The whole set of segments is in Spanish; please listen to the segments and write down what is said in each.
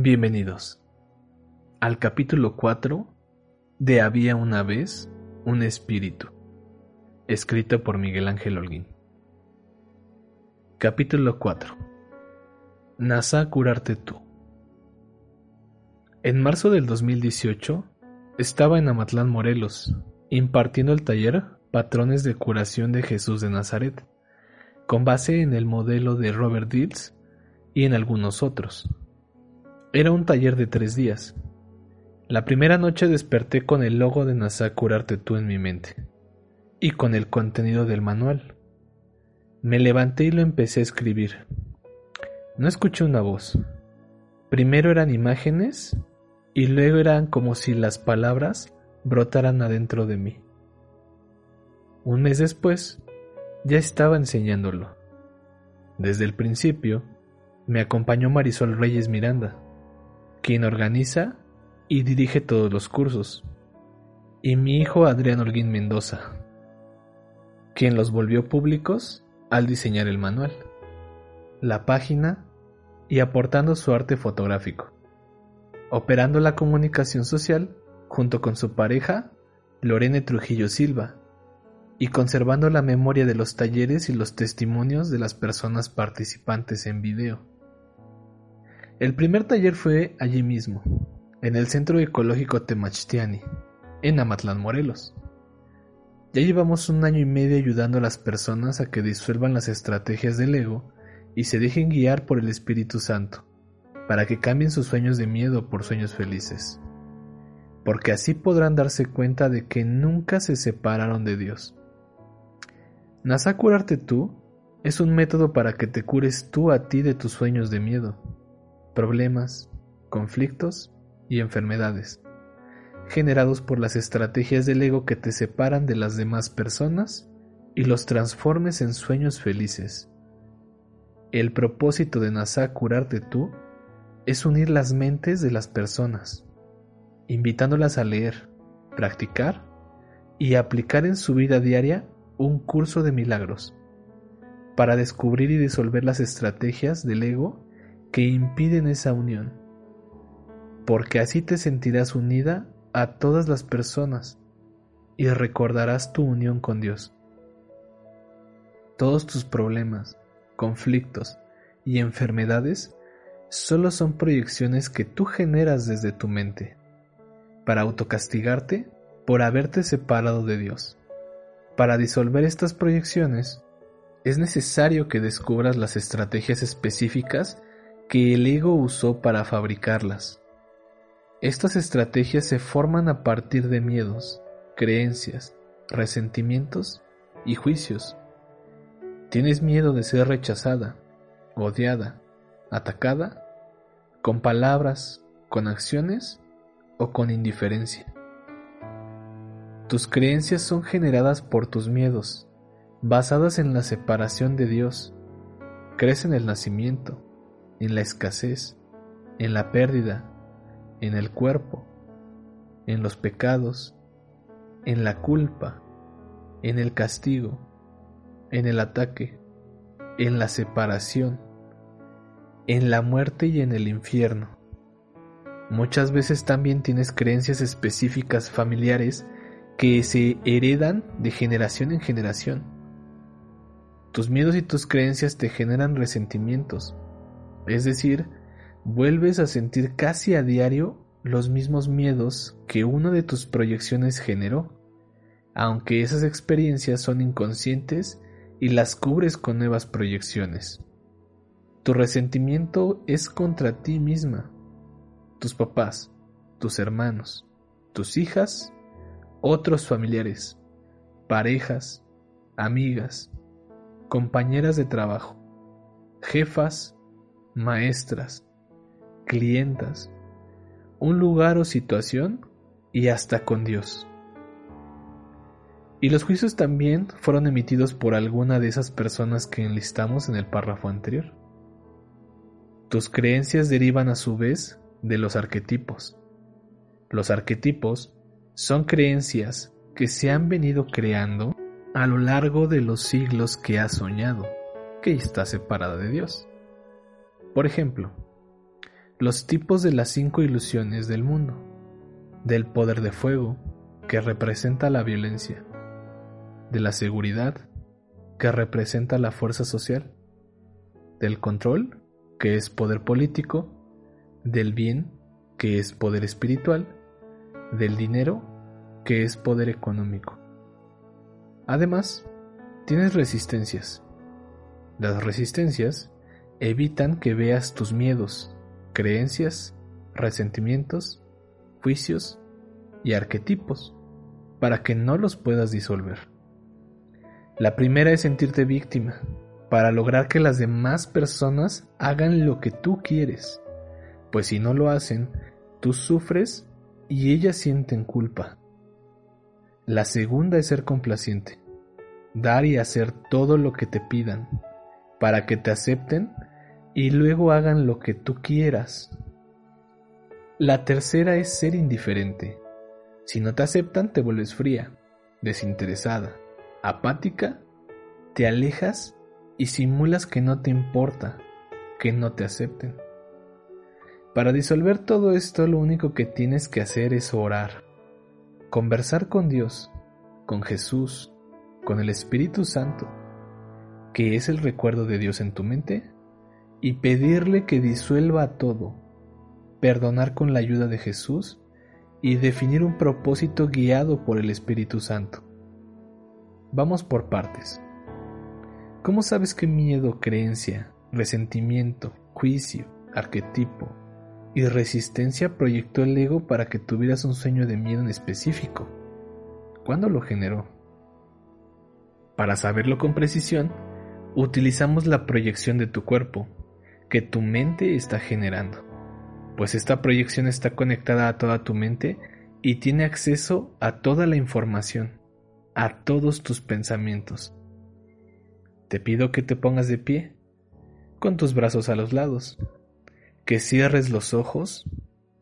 Bienvenidos al capítulo 4 de Había una vez un espíritu, escrito por Miguel Ángel Holguín. Capítulo 4 NASA curarte tú. En marzo del 2018 estaba en Amatlán, Morelos, impartiendo el taller Patrones de Curación de Jesús de Nazaret, con base en el modelo de Robert Dills y en algunos otros. Era un taller de tres días. La primera noche desperté con el logo de NASA Curarte tú en mi mente y con el contenido del manual. Me levanté y lo empecé a escribir. No escuché una voz. Primero eran imágenes y luego eran como si las palabras brotaran adentro de mí. Un mes después, ya estaba enseñándolo. Desde el principio, me acompañó Marisol Reyes Miranda quien organiza y dirige todos los cursos, y mi hijo Adrián Holguín Mendoza, quien los volvió públicos al diseñar el manual, la página y aportando su arte fotográfico, operando la comunicación social junto con su pareja, Lorene Trujillo Silva, y conservando la memoria de los talleres y los testimonios de las personas participantes en video. El primer taller fue allí mismo, en el Centro Ecológico Temachtiani, en Amatlán, Morelos. Ya llevamos un año y medio ayudando a las personas a que disuelvan las estrategias del ego y se dejen guiar por el Espíritu Santo, para que cambien sus sueños de miedo por sueños felices. Porque así podrán darse cuenta de que nunca se separaron de Dios. Nasa curarte tú es un método para que te cures tú a ti de tus sueños de miedo problemas, conflictos y enfermedades, generados por las estrategias del ego que te separan de las demás personas y los transformes en sueños felices. El propósito de NASA Curarte tú es unir las mentes de las personas, invitándolas a leer, practicar y aplicar en su vida diaria un curso de milagros, para descubrir y disolver las estrategias del ego que impiden esa unión, porque así te sentirás unida a todas las personas y recordarás tu unión con Dios. Todos tus problemas, conflictos y enfermedades solo son proyecciones que tú generas desde tu mente para autocastigarte por haberte separado de Dios. Para disolver estas proyecciones, es necesario que descubras las estrategias específicas que el ego usó para fabricarlas. Estas estrategias se forman a partir de miedos, creencias, resentimientos y juicios. ¿Tienes miedo de ser rechazada, odiada, atacada? ¿Con palabras, con acciones o con indiferencia? Tus creencias son generadas por tus miedos, basadas en la separación de Dios. Crees en el nacimiento, en la escasez, en la pérdida, en el cuerpo, en los pecados, en la culpa, en el castigo, en el ataque, en la separación, en la muerte y en el infierno. Muchas veces también tienes creencias específicas familiares que se heredan de generación en generación. Tus miedos y tus creencias te generan resentimientos, es decir, vuelves a sentir casi a diario los mismos miedos que una de tus proyecciones generó, aunque esas experiencias son inconscientes y las cubres con nuevas proyecciones. Tu resentimiento es contra ti misma, tus papás, tus hermanos, tus hijas, otros familiares, parejas, amigas, compañeras de trabajo jefas, maestras, clientas, un lugar o situación y hasta con Dios. Y los juicios también fueron emitidos por alguna de esas personas que enlistamos en el párrafo anterior. Tus creencias derivan a su vez de los arquetipos. Los arquetipos son creencias que se han venido creando a lo largo de los siglos que has soñado, que está separada de Dios. Por ejemplo, los tipos de las cinco ilusiones del mundo, del poder de fuego, que representa la violencia, de la seguridad, que representa la fuerza social, del control, que es poder político, del bien, que es poder espiritual, del dinero, que es poder económico. Además, tienes resistencias. Las resistencias evitan que veas tus miedos, creencias, resentimientos, juicios y arquetipos para que no los puedas disolver. La primera es sentirte víctima, para lograr que las demás personas hagan lo que tú quieres, pues si no lo hacen, tú sufres y ellas sienten culpa. La segunda es ser complaciente, dar y hacer todo lo que te pidan, para que te acepten y luego hagan lo que tú quieras. La tercera es ser indiferente. Si no te aceptan, te vuelves fría, desinteresada apática, te alejas y simulas que no te importa, que no te acepten. Para disolver todo esto lo único que tienes que hacer es orar, conversar con Dios, con Jesús, con el Espíritu Santo, que es el recuerdo de Dios en tu mente, y pedirle que disuelva todo, perdonar con la ayuda de Jesús y definir un propósito guiado por el Espíritu Santo. Vamos por partes. ¿Cómo sabes qué miedo, creencia, resentimiento, juicio, arquetipo y resistencia proyectó el ego para que tuvieras un sueño de miedo en específico? ¿Cuándo lo generó? Para saberlo con precisión, utilizamos la proyección de tu cuerpo, que tu mente está generando, pues esta proyección está conectada a toda tu mente y tiene acceso a toda la información a todos tus pensamientos. Te pido que te pongas de pie, con tus brazos a los lados, que cierres los ojos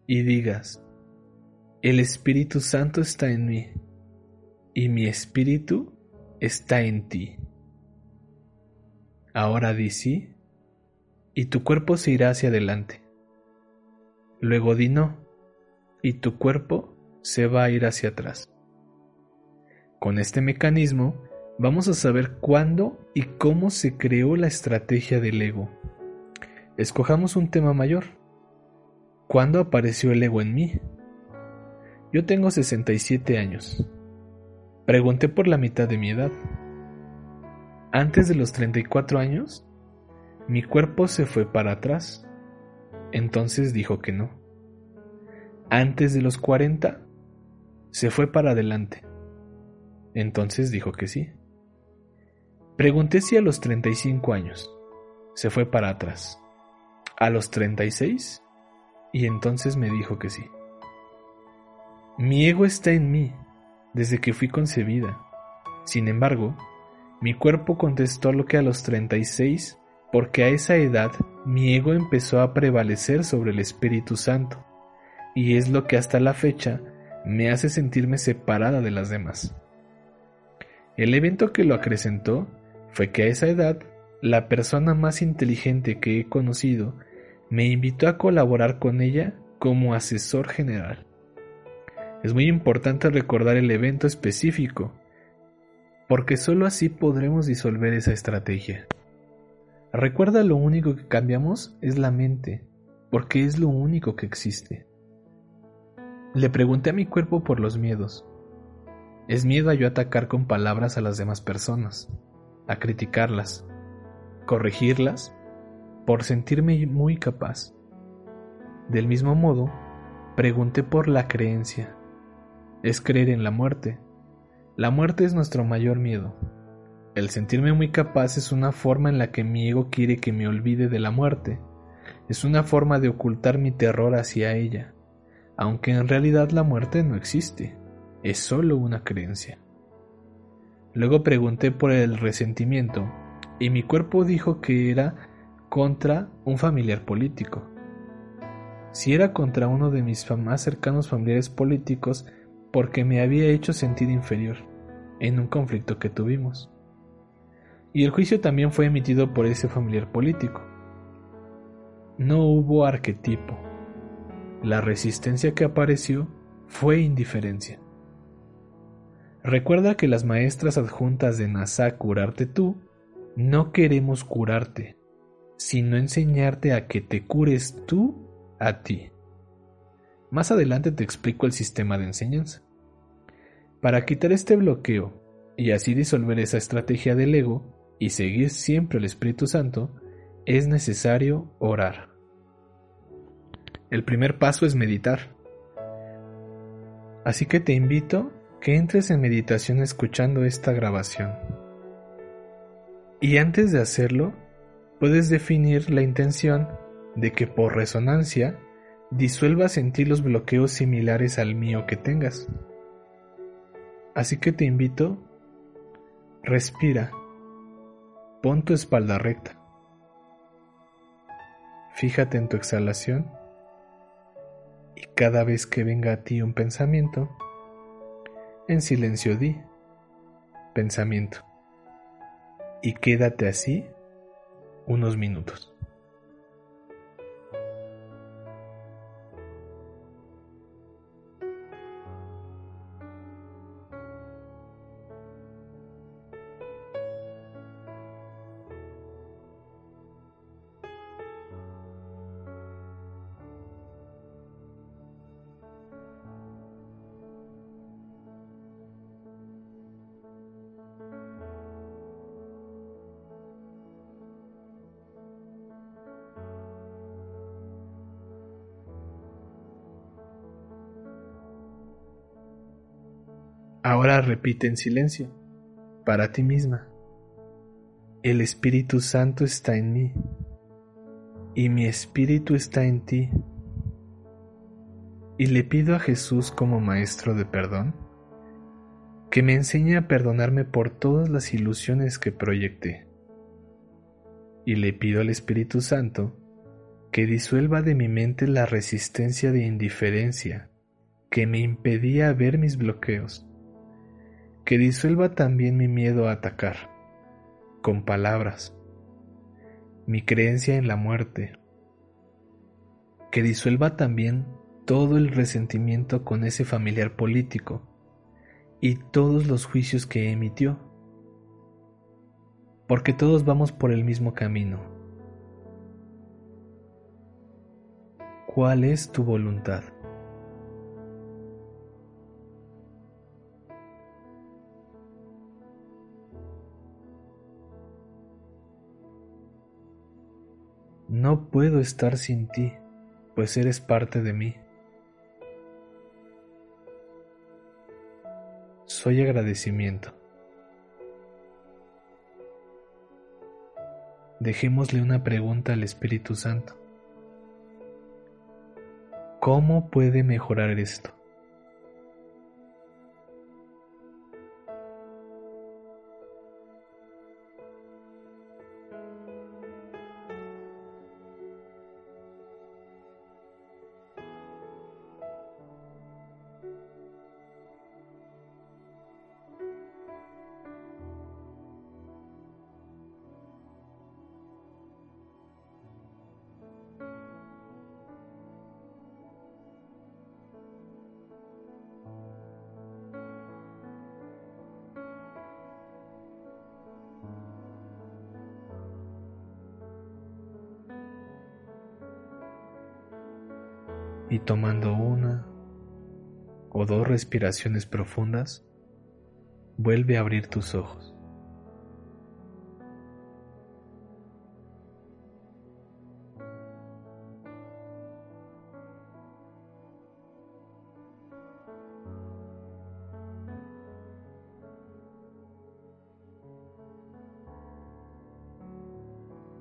y digas, el Espíritu Santo está en mí y mi espíritu está en ti. Ahora di sí y tu cuerpo se irá hacia adelante. Luego di no y tu cuerpo se va a ir hacia atrás. Con este mecanismo vamos a saber cuándo y cómo se creó la estrategia del ego. Escojamos un tema mayor. ¿Cuándo apareció el ego en mí? Yo tengo 67 años. Pregunté por la mitad de mi edad. Antes de los 34 años, mi cuerpo se fue para atrás. Entonces dijo que no. Antes de los 40, se fue para adelante. Entonces dijo que sí. Pregunté si a los 35 años. Se fue para atrás. A los 36. Y entonces me dijo que sí. Mi ego está en mí desde que fui concebida. Sin embargo, mi cuerpo contestó lo que a los 36 porque a esa edad mi ego empezó a prevalecer sobre el Espíritu Santo, y es lo que hasta la fecha me hace sentirme separada de las demás. El evento que lo acrecentó fue que a esa edad, la persona más inteligente que he conocido me invitó a colaborar con ella como asesor general. Es muy importante recordar el evento específico, porque sólo así podremos disolver esa estrategia. Recuerda lo único que cambiamos es la mente, porque es lo único que existe. Le pregunté a mi cuerpo por los miedos, es miedo a yo atacar con palabras a las demás personas, a criticarlas, corregirlas, por sentirme muy capaz. Del mismo modo, pregunté por la creencia. Es creer en la muerte. La muerte es nuestro mayor miedo. El sentirme muy capaz es una forma en la que mi ego quiere que me olvide de la muerte. Es una forma de ocultar mi terror hacia ella, aunque en realidad la muerte no existe, es solo una creencia. Luego pregunté por el resentimiento y mi cuerpo dijo que era contra un familiar político. Si era contra uno de mis más cercanos familiares políticos porque me había hecho sentir inferior en un conflicto que tuvimos. Y el juicio también fue emitido por ese familiar político. No hubo arquetipo. La resistencia que apareció fue indiferencia. Recuerda que las maestras adjuntas de NASA Curarte tú no queremos curarte, sino enseñarte a que te cures tú a ti. Más adelante te explico el sistema de enseñanza. Para quitar este bloqueo y así disolver esa estrategia del ego y seguir siempre al Espíritu Santo, es necesario orar. El primer paso es meditar. Así que te invito que entres en meditación escuchando esta grabación. Y antes de hacerlo, puedes definir la intención de que por resonancia disuelvas en ti los bloqueos similares al mío que tengas. Así que te invito, respira, pon tu espalda recta, fíjate en tu exhalación. Y cada vez que venga a ti un pensamiento, en silencio di, pensamiento, y quédate así unos minutos. Repite en silencio, para ti misma. El Espíritu Santo está en mí y mi espíritu está en ti. Y le pido a Jesús como Maestro de perdón que me enseñe a perdonarme por todas las ilusiones que proyecté. Y le pido al Espíritu Santo que disuelva de mi mente la resistencia de indiferencia que me impedía ver mis bloqueos que disuelva también mi miedo a atacar, con palabras, mi creencia en la muerte, que disuelva también todo el resentimiento con ese familiar político y todos los juicios que emitió, porque todos vamos por el mismo camino. ¿Cuál es tu voluntad? No puedo estar sin ti, pues eres parte de mí. Soy agradecimiento. Dejémosle una pregunta al Espíritu Santo. ¿Cómo puede mejorar esto? Y tomando una o dos respiraciones profundas, vuelve a abrir tus ojos.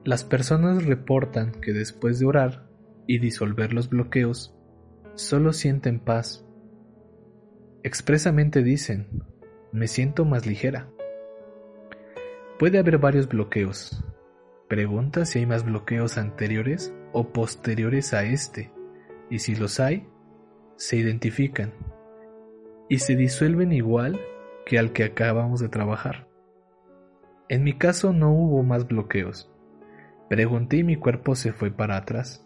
Las personas reportan que después de orar y disolver los bloqueos, solo sienten paz. Expresamente dicen, me siento más ligera. Puede haber varios bloqueos. Pregunta si hay más bloqueos anteriores o posteriores a este, y si los hay, se identifican y se disuelven igual que al que acabamos de trabajar. En mi caso no hubo más bloqueos. Pregunté y mi cuerpo se fue para atrás.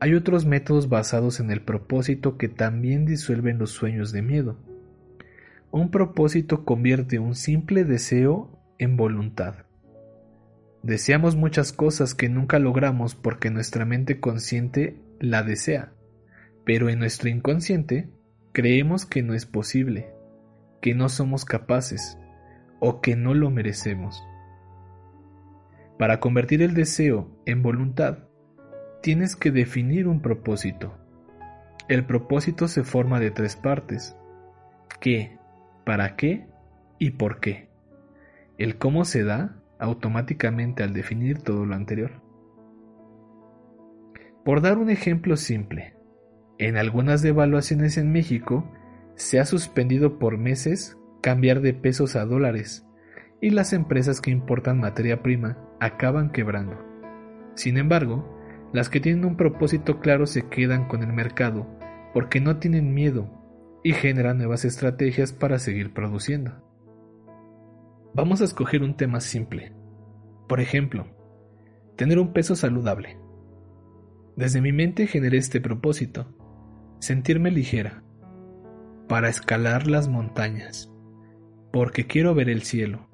Hay otros métodos basados en el propósito que también disuelven los sueños de miedo. Un propósito convierte un simple deseo en voluntad. Deseamos muchas cosas que nunca logramos porque nuestra mente consciente la desea, pero en nuestro inconsciente creemos que no es posible, que no somos capaces o que no lo merecemos. Para convertir el deseo en voluntad, tienes que definir un propósito. El propósito se forma de tres partes. ¿Qué? ¿Para qué? ¿Y por qué? El cómo se da automáticamente al definir todo lo anterior. Por dar un ejemplo simple, en algunas devaluaciones en México se ha suspendido por meses cambiar de pesos a dólares y las empresas que importan materia prima acaban quebrando. Sin embargo, las que tienen un propósito claro se quedan con el mercado porque no tienen miedo y generan nuevas estrategias para seguir produciendo. Vamos a escoger un tema simple. Por ejemplo, tener un peso saludable. Desde mi mente generé este propósito, sentirme ligera, para escalar las montañas, porque quiero ver el cielo.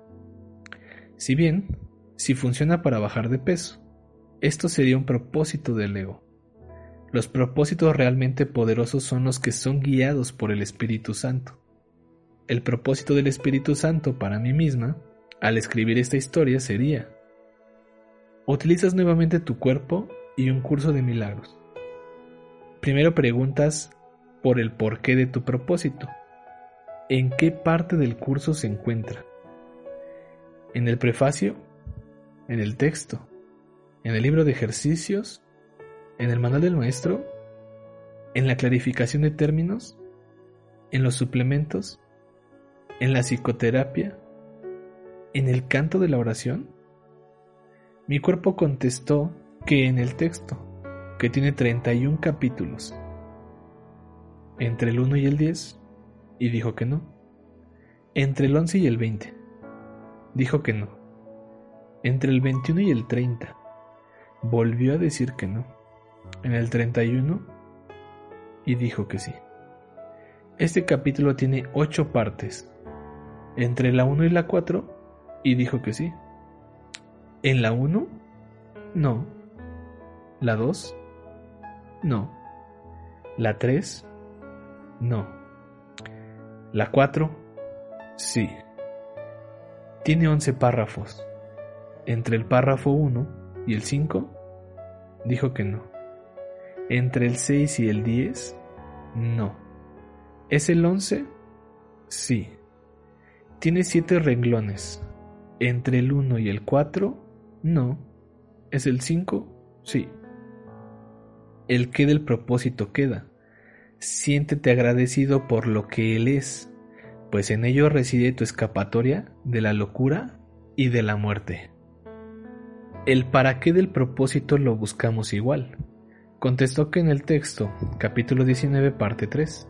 Si bien, si funciona para bajar de peso, esto sería un propósito del ego. Los propósitos realmente poderosos son los que son guiados por el Espíritu Santo. El propósito del Espíritu Santo para mí misma, al escribir esta historia, sería, utilizas nuevamente tu cuerpo y un curso de milagros. Primero preguntas por el porqué de tu propósito. ¿En qué parte del curso se encuentra? ¿En el prefacio? ¿En el texto? ¿En el libro de ejercicios? ¿En el manual del maestro? ¿En la clarificación de términos? ¿En los suplementos? ¿En la psicoterapia? ¿En el canto de la oración? Mi cuerpo contestó que en el texto, que tiene 31 capítulos, entre el 1 y el 10, y dijo que no. Entre el 11 y el 20, dijo que no. Entre el 21 y el 30, volvió a decir que no. En el 31, y dijo que sí. Este capítulo tiene 8 partes. Entre la 1 y la 4, y dijo que sí. En la 1, no. La 2, no. La 3, no. La 4, sí. Tiene 11 párrafos. Entre el párrafo 1 y el 5, dijo que no. Entre el 6 y el 10, no. ¿Es el 11? Sí. Tiene 7 renglones. Entre el 1 y el 4, no. ¿Es el 5? Sí. El qué del propósito queda. Siéntete agradecido por lo que Él es, pues en ello reside tu escapatoria de la locura y de la muerte. El para qué del propósito lo buscamos igual. Contestó que en el texto, capítulo 19, parte 3,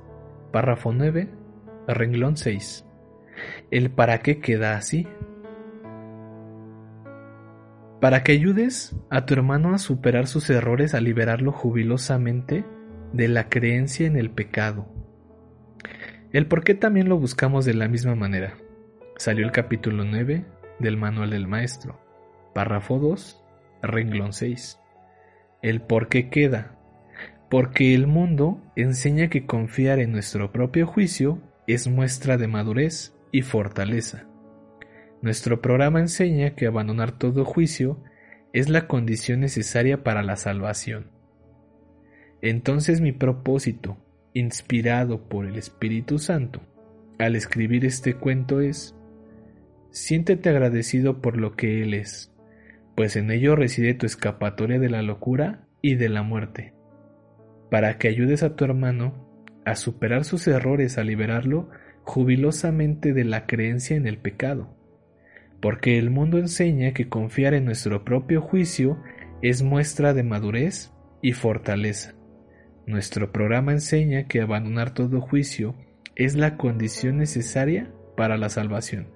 párrafo 9, renglón 6. El para qué queda así para que ayudes a tu hermano a superar sus errores, a liberarlo jubilosamente de la creencia en el pecado. El por qué también lo buscamos de la misma manera. Salió el capítulo 9 del Manual del Maestro, párrafo 2, renglón 6. El por qué queda. Porque el mundo enseña que confiar en nuestro propio juicio es muestra de madurez y fortaleza. Nuestro programa enseña que abandonar todo juicio es la condición necesaria para la salvación. Entonces mi propósito, inspirado por el Espíritu Santo, al escribir este cuento es, siéntete agradecido por lo que Él es, pues en ello reside tu escapatoria de la locura y de la muerte, para que ayudes a tu hermano a superar sus errores, a liberarlo jubilosamente de la creencia en el pecado, porque el mundo enseña que confiar en nuestro propio juicio es muestra de madurez y fortaleza. Nuestro programa enseña que abandonar todo juicio es la condición necesaria para la salvación.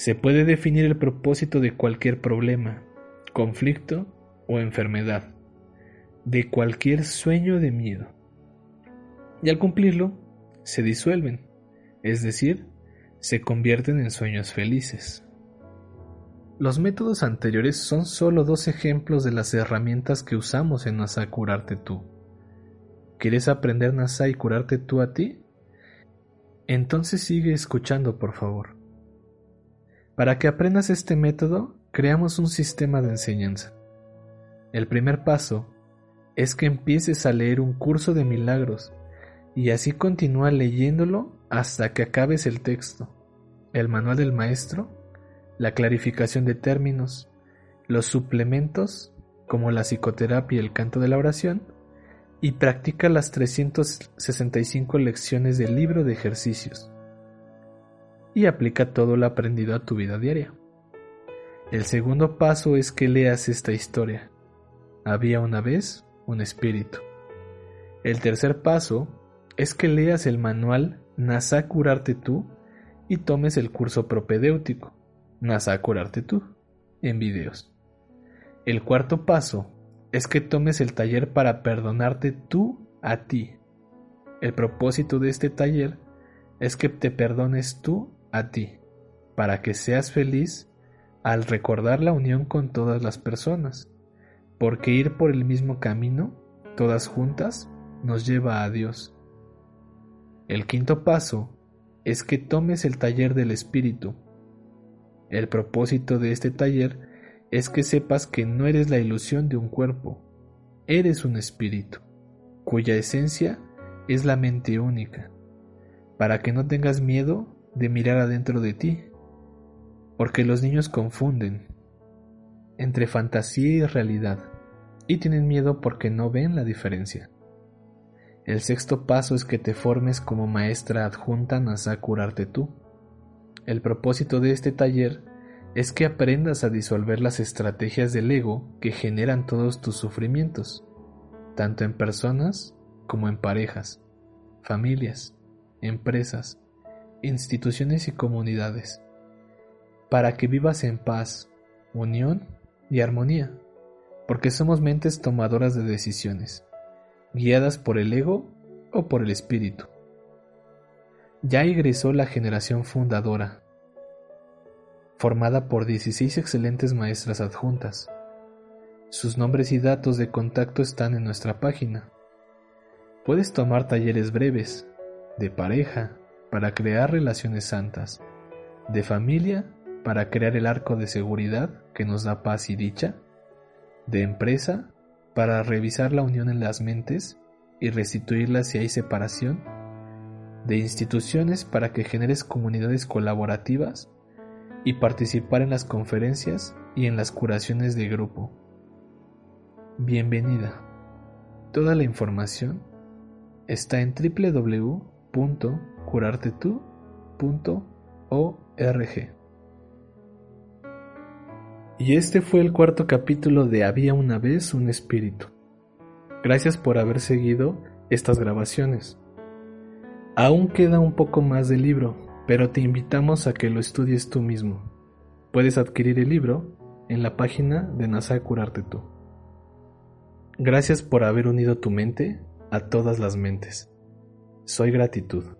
Se puede definir el propósito de cualquier problema, conflicto o enfermedad, de cualquier sueño de miedo. Y al cumplirlo, se disuelven, es decir, se convierten en sueños felices. Los métodos anteriores son solo dos ejemplos de las herramientas que usamos en NASA Curarte Tú. ¿Quieres aprender NASA y curarte tú a ti? Entonces sigue escuchando, por favor. Para que aprendas este método, creamos un sistema de enseñanza. El primer paso es que empieces a leer un curso de milagros y así continúa leyéndolo hasta que acabes el texto, el manual del maestro, la clarificación de términos, los suplementos como la psicoterapia y el canto de la oración, y practica las 365 lecciones del libro de ejercicios y aplica todo lo aprendido a tu vida diaria. El segundo paso es que leas esta historia. Había una vez un espíritu. El tercer paso es que leas el manual Nasa curarte tú y tomes el curso propedéutico Nasa curarte tú en videos. El cuarto paso es que tomes el taller para perdonarte tú a ti. El propósito de este taller es que te perdones tú a ti, para que seas feliz al recordar la unión con todas las personas, porque ir por el mismo camino, todas juntas, nos lleva a Dios. El quinto paso es que tomes el taller del Espíritu. El propósito de este taller es que sepas que no eres la ilusión de un cuerpo, eres un espíritu, cuya esencia es la mente única, para que no tengas miedo de mirar adentro de ti, porque los niños confunden entre fantasía y realidad y tienen miedo porque no ven la diferencia. El sexto paso es que te formes como maestra adjunta a curarte tú. El propósito de este taller es que aprendas a disolver las estrategias del ego que generan todos tus sufrimientos, tanto en personas como en parejas, familias, empresas, instituciones y comunidades, para que vivas en paz, unión y armonía, porque somos mentes tomadoras de decisiones, guiadas por el ego o por el espíritu. Ya egresó la generación fundadora, formada por 16 excelentes maestras adjuntas. Sus nombres y datos de contacto están en nuestra página. Puedes tomar talleres breves, de pareja, para crear relaciones santas, de familia para crear el arco de seguridad que nos da paz y dicha, de empresa para revisar la unión en las mentes y restituirla si hay separación, de instituciones para que generes comunidades colaborativas y participar en las conferencias y en las curaciones de grupo. Bienvenida. Toda la información está en www curartetú.org. Y este fue el cuarto capítulo de Había una vez un espíritu. Gracias por haber seguido estas grabaciones. Aún queda un poco más del libro, pero te invitamos a que lo estudies tú mismo. Puedes adquirir el libro en la página de NASA Curarte Tú. Gracias por haber unido tu mente a todas las mentes. Soy gratitud.